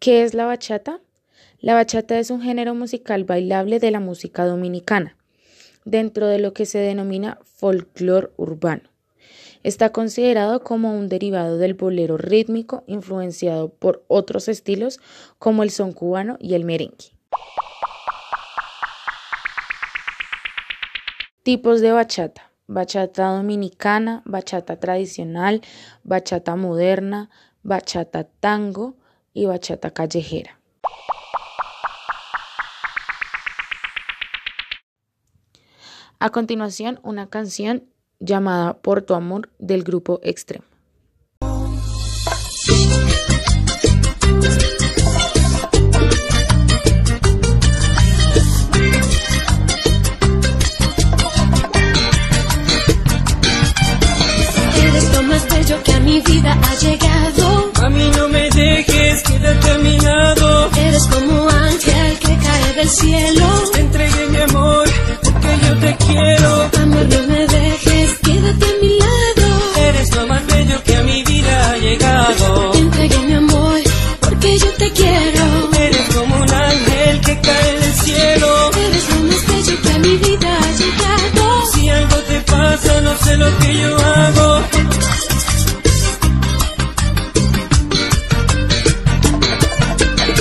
¿Qué es la bachata? La bachata es un género musical bailable de la música dominicana, dentro de lo que se denomina folclore urbano. Está considerado como un derivado del bolero rítmico influenciado por otros estilos como el son cubano y el merengue. Tipos de bachata. Bachata dominicana, bachata tradicional, bachata moderna, bachata tango y bachata callejera. A continuación, una canción llamada Por tu amor del grupo a mi vida ha llegado. Cielo.